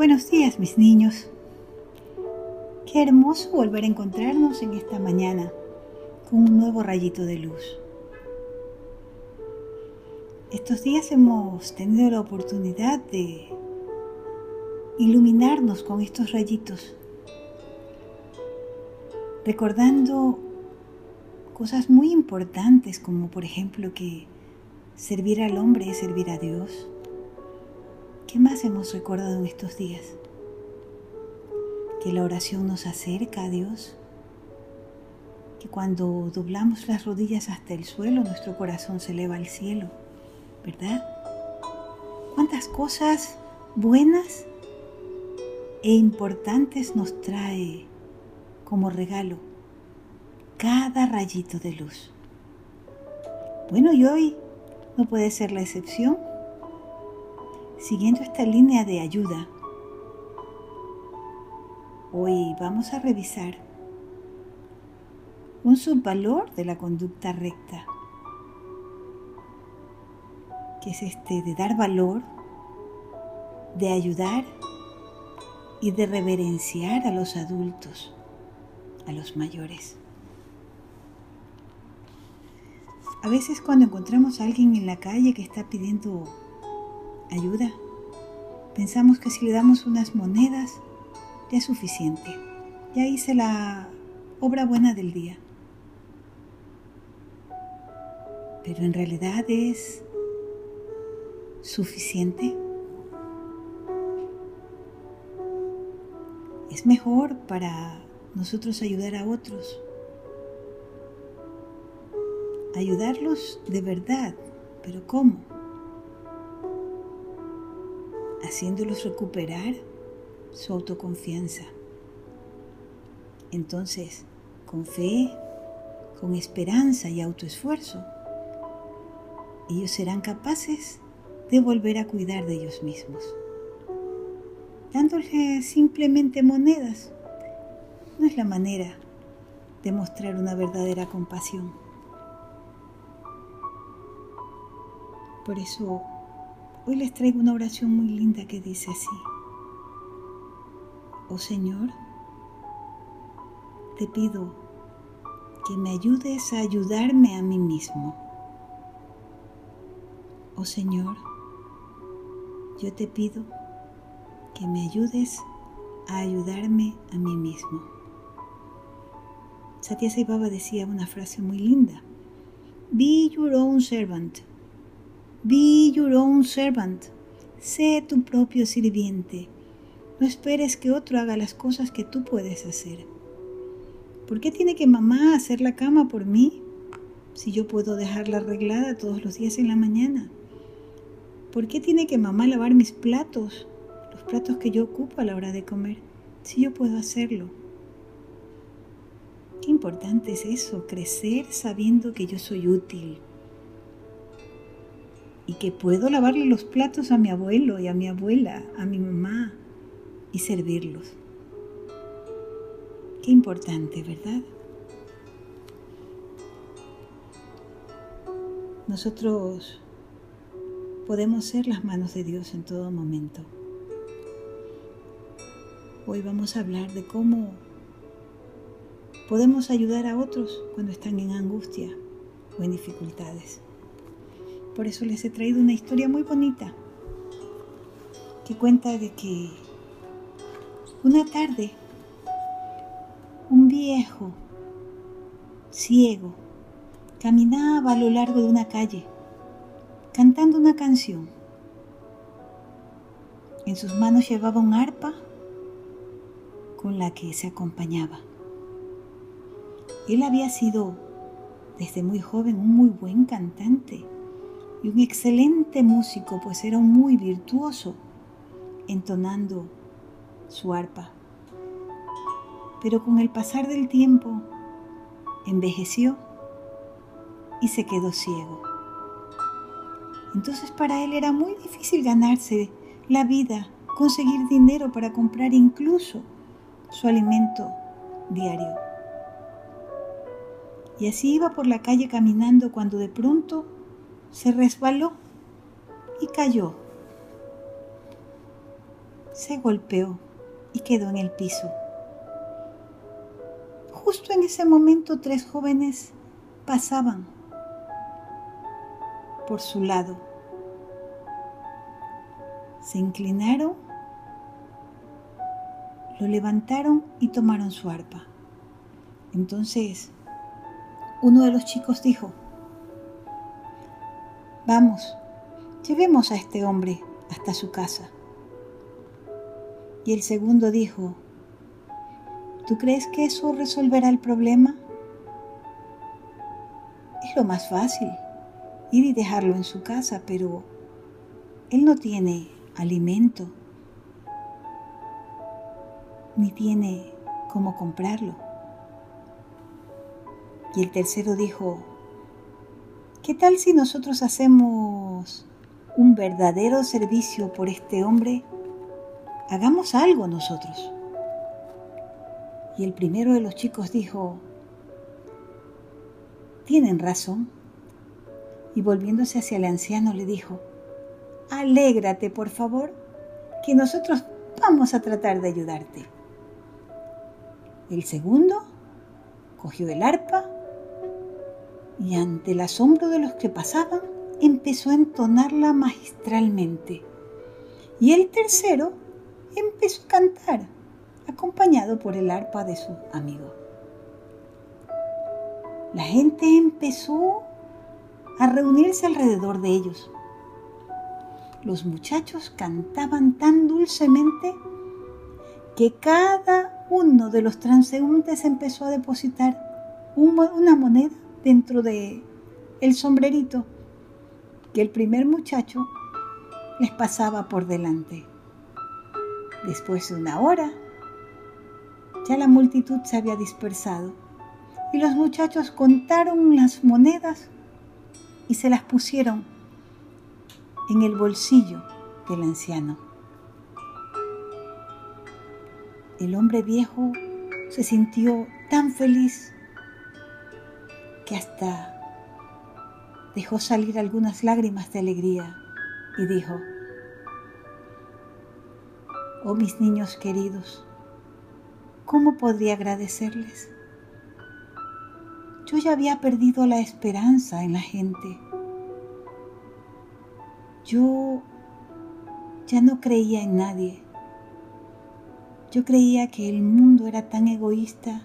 Buenos días mis niños. Qué hermoso volver a encontrarnos en esta mañana con un nuevo rayito de luz. Estos días hemos tenido la oportunidad de iluminarnos con estos rayitos, recordando cosas muy importantes como por ejemplo que servir al hombre es servir a Dios ¿Qué más hemos recordado en estos días? Que la oración nos acerca a Dios, que cuando doblamos las rodillas hasta el suelo, nuestro corazón se eleva al cielo, ¿verdad? ¿Cuántas cosas buenas e importantes nos trae como regalo cada rayito de luz? Bueno, y hoy no puede ser la excepción Siguiendo esta línea de ayuda, hoy vamos a revisar un subvalor de la conducta recta, que es este de dar valor, de ayudar y de reverenciar a los adultos, a los mayores. A veces cuando encontramos a alguien en la calle que está pidiendo ayuda. Pensamos que si le damos unas monedas ya es suficiente. Ya hice la obra buena del día. Pero en realidad es suficiente. Es mejor para nosotros ayudar a otros. Ayudarlos de verdad. ¿Pero cómo? Haciéndolos recuperar su autoconfianza. Entonces, con fe, con esperanza y autoesfuerzo, ellos serán capaces de volver a cuidar de ellos mismos. Dándoles simplemente monedas no es la manera de mostrar una verdadera compasión. Por eso Hoy les traigo una oración muy linda que dice así. Oh Señor, te pido que me ayudes a ayudarme a mí mismo. Oh Señor, yo te pido que me ayudes a ayudarme a mí mismo. Satya Sai Baba decía una frase muy linda. Be your own servant. Be your own servant. Sé tu propio sirviente. No esperes que otro haga las cosas que tú puedes hacer. ¿Por qué tiene que mamá hacer la cama por mí si yo puedo dejarla arreglada todos los días en la mañana? ¿Por qué tiene que mamá lavar mis platos, los platos que yo ocupo a la hora de comer, si yo puedo hacerlo? Qué importante es eso, crecer sabiendo que yo soy útil, y que puedo lavarle los platos a mi abuelo y a mi abuela, a mi mamá y servirlos. Qué importante, ¿verdad? Nosotros podemos ser las manos de Dios en todo momento. Hoy vamos a hablar de cómo podemos ayudar a otros cuando están en angustia o en dificultades. Por eso les he traído una historia muy bonita que cuenta de que una tarde un viejo ciego caminaba a lo largo de una calle cantando una canción. En sus manos llevaba un arpa con la que se acompañaba. Él había sido desde muy joven un muy buen cantante y un excelente músico, pues era muy virtuoso entonando su arpa. Pero con el pasar del tiempo envejeció y se quedó ciego. Entonces para él era muy difícil ganarse la vida, conseguir dinero para comprar incluso su alimento diario. Y así iba por la calle caminando cuando de pronto se resbaló y cayó. se golpeó y quedó en el piso. Justo en ese momento tres jóvenes pasaban por su lado. Se inclinaron, lo levantaron y tomaron su arpa. Entonces, uno de los chicos dijo, vamos, llevemos a este hombre hasta su casa. Y el segundo dijo, ¿tú crees que eso resolverá el problema? Es lo más fácil, ir y dejarlo en su casa, pero él no tiene alimento, ni tiene cómo comprarlo. Y el tercero dijo, ¿qué tal si nosotros hacemos un verdadero servicio por este hombre? Hagamos algo nosotros. Y el primero de los chicos dijo, tienen razón. Y volviéndose hacia el anciano le dijo, alégrate por favor, que nosotros vamos a tratar de ayudarte. El segundo cogió el arpa y ante el asombro de los que pasaban empezó a entonarla magistralmente. Y el tercero empezó a cantar, acompañado por el arpa de su amigo. La gente empezó a reunirse alrededor de ellos. Los muchachos cantaban tan dulcemente que cada uno de los transeúntes empezó a depositar una moneda dentro de el sombrerito que el primer muchacho les pasaba por delante. Después de una hora, ya la multitud se había dispersado y los muchachos contaron las monedas y se las pusieron en el bolsillo del anciano. El hombre viejo se sintió tan feliz que hasta dejó salir algunas lágrimas de alegría y dijo, Oh mis niños queridos, ¿cómo podría agradecerles? Yo ya había perdido la esperanza en la gente. Yo ya no creía en nadie. Yo creía que el mundo era tan egoísta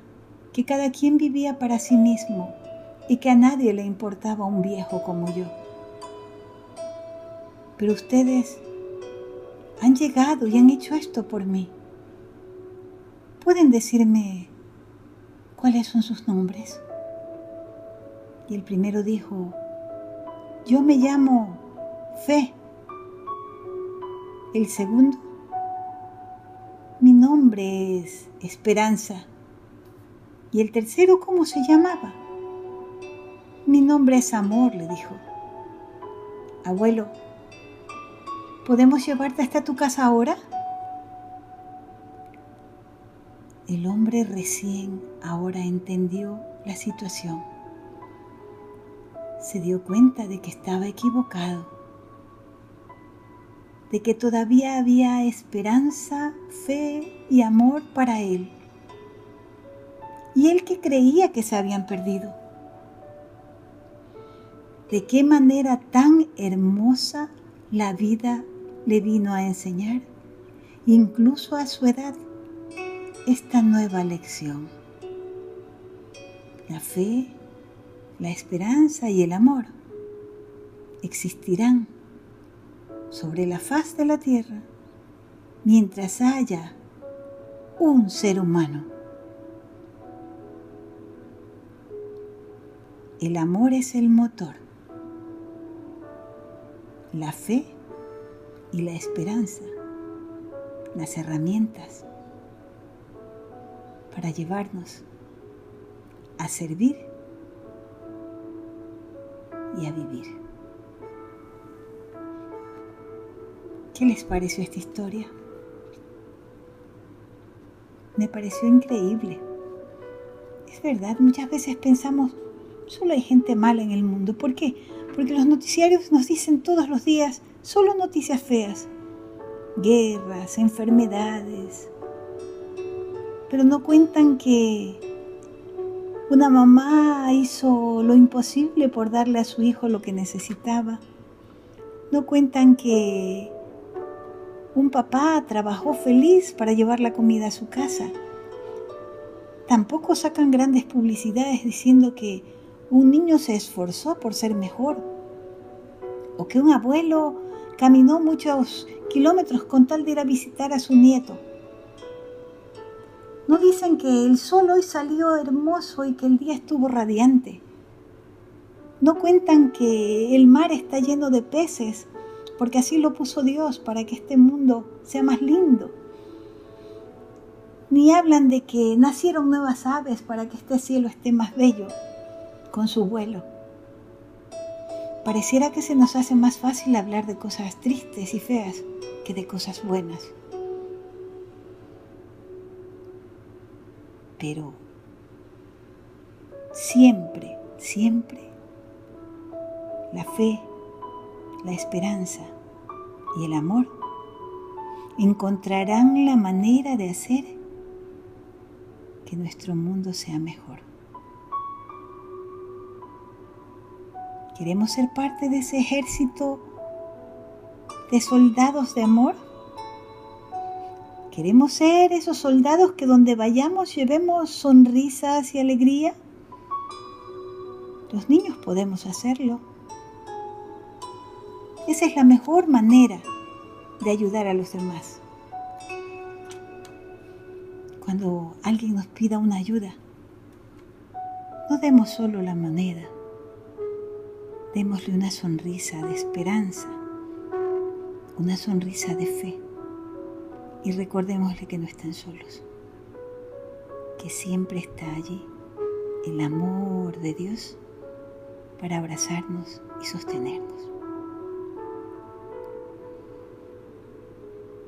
que cada quien vivía para sí mismo y que a nadie le importaba un viejo como yo. Pero ustedes han llegado y han hecho esto por mí. ¿Pueden decirme cuáles son sus nombres? Y el primero dijo, yo me llamo Fe. El segundo, mi nombre es Esperanza. Y el tercero, ¿cómo se llamaba? Mi nombre es Amor, le dijo. Abuelo, ¿podemos llevarte hasta tu casa ahora? El hombre recién ahora entendió la situación se dio cuenta de que estaba equivocado, de que todavía había esperanza, fe y amor para él, y él que creía que se habían perdido. De qué manera tan hermosa la vida le vino a enseñar, incluso a su edad, esta nueva lección. La fe la esperanza y el amor existirán sobre la faz de la tierra mientras haya un ser humano. El amor es el motor, la fe y la esperanza, las herramientas para llevarnos a servir y a vivir. ¿Qué les pareció esta historia? Me pareció increíble. Es verdad, muchas veces pensamos, solo hay gente mala en el mundo. ¿Por qué? Porque los noticiarios nos dicen todos los días solo noticias feas. guerras, enfermedades, pero no cuentan que una mamá hizo lo imposible por darle a su hijo lo que necesitaba. No cuentan que un papá trabajó feliz para llevar la comida a su casa. Tampoco sacan grandes publicidades diciendo que un niño se esforzó por ser mejor o que un abuelo caminó muchos kilómetros con tal de ir a visitar a su nieto. No dicen que el sol hoy salió hermoso y que el día estuvo radiante. No cuentan que el mar está lleno de peces, porque así lo puso Dios para que este mundo sea más lindo. Ni hablan de que nacieron nuevas aves para que este cielo esté más bello con su vuelo. Pareciera que se nos hace más fácil hablar de cosas tristes y feas que de cosas buenas. pero siempre, siempre la fe, la esperanza y el amor encontrarán la manera de hacer que nuestro mundo sea mejor. ¿Queremos ser parte de ese ejército de soldados de amor? ¿Queremos ser esos soldados que donde vayamos llevemos sonrisas y alegría? Los niños podemos hacerlo. Esa es la mejor manera de ayudar a los demás. Cuando alguien nos pida una ayuda, no demos solo la moneda, démosle una sonrisa de esperanza, una sonrisa de fe y recordémosle que no están solos, que siempre está allí el amor de Dios para abrazarnos y sostenernos.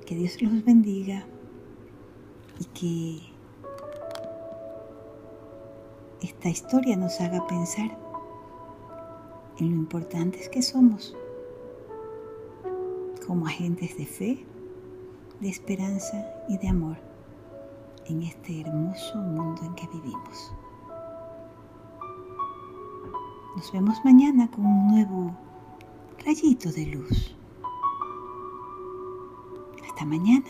Que Dios los bendiga y que esta historia nos haga pensar en lo importantes que somos como agentes de fe de esperanza y de amor en este hermoso mundo en que vivimos. Nos vemos mañana con un nuevo rayito de luz. Hasta mañana.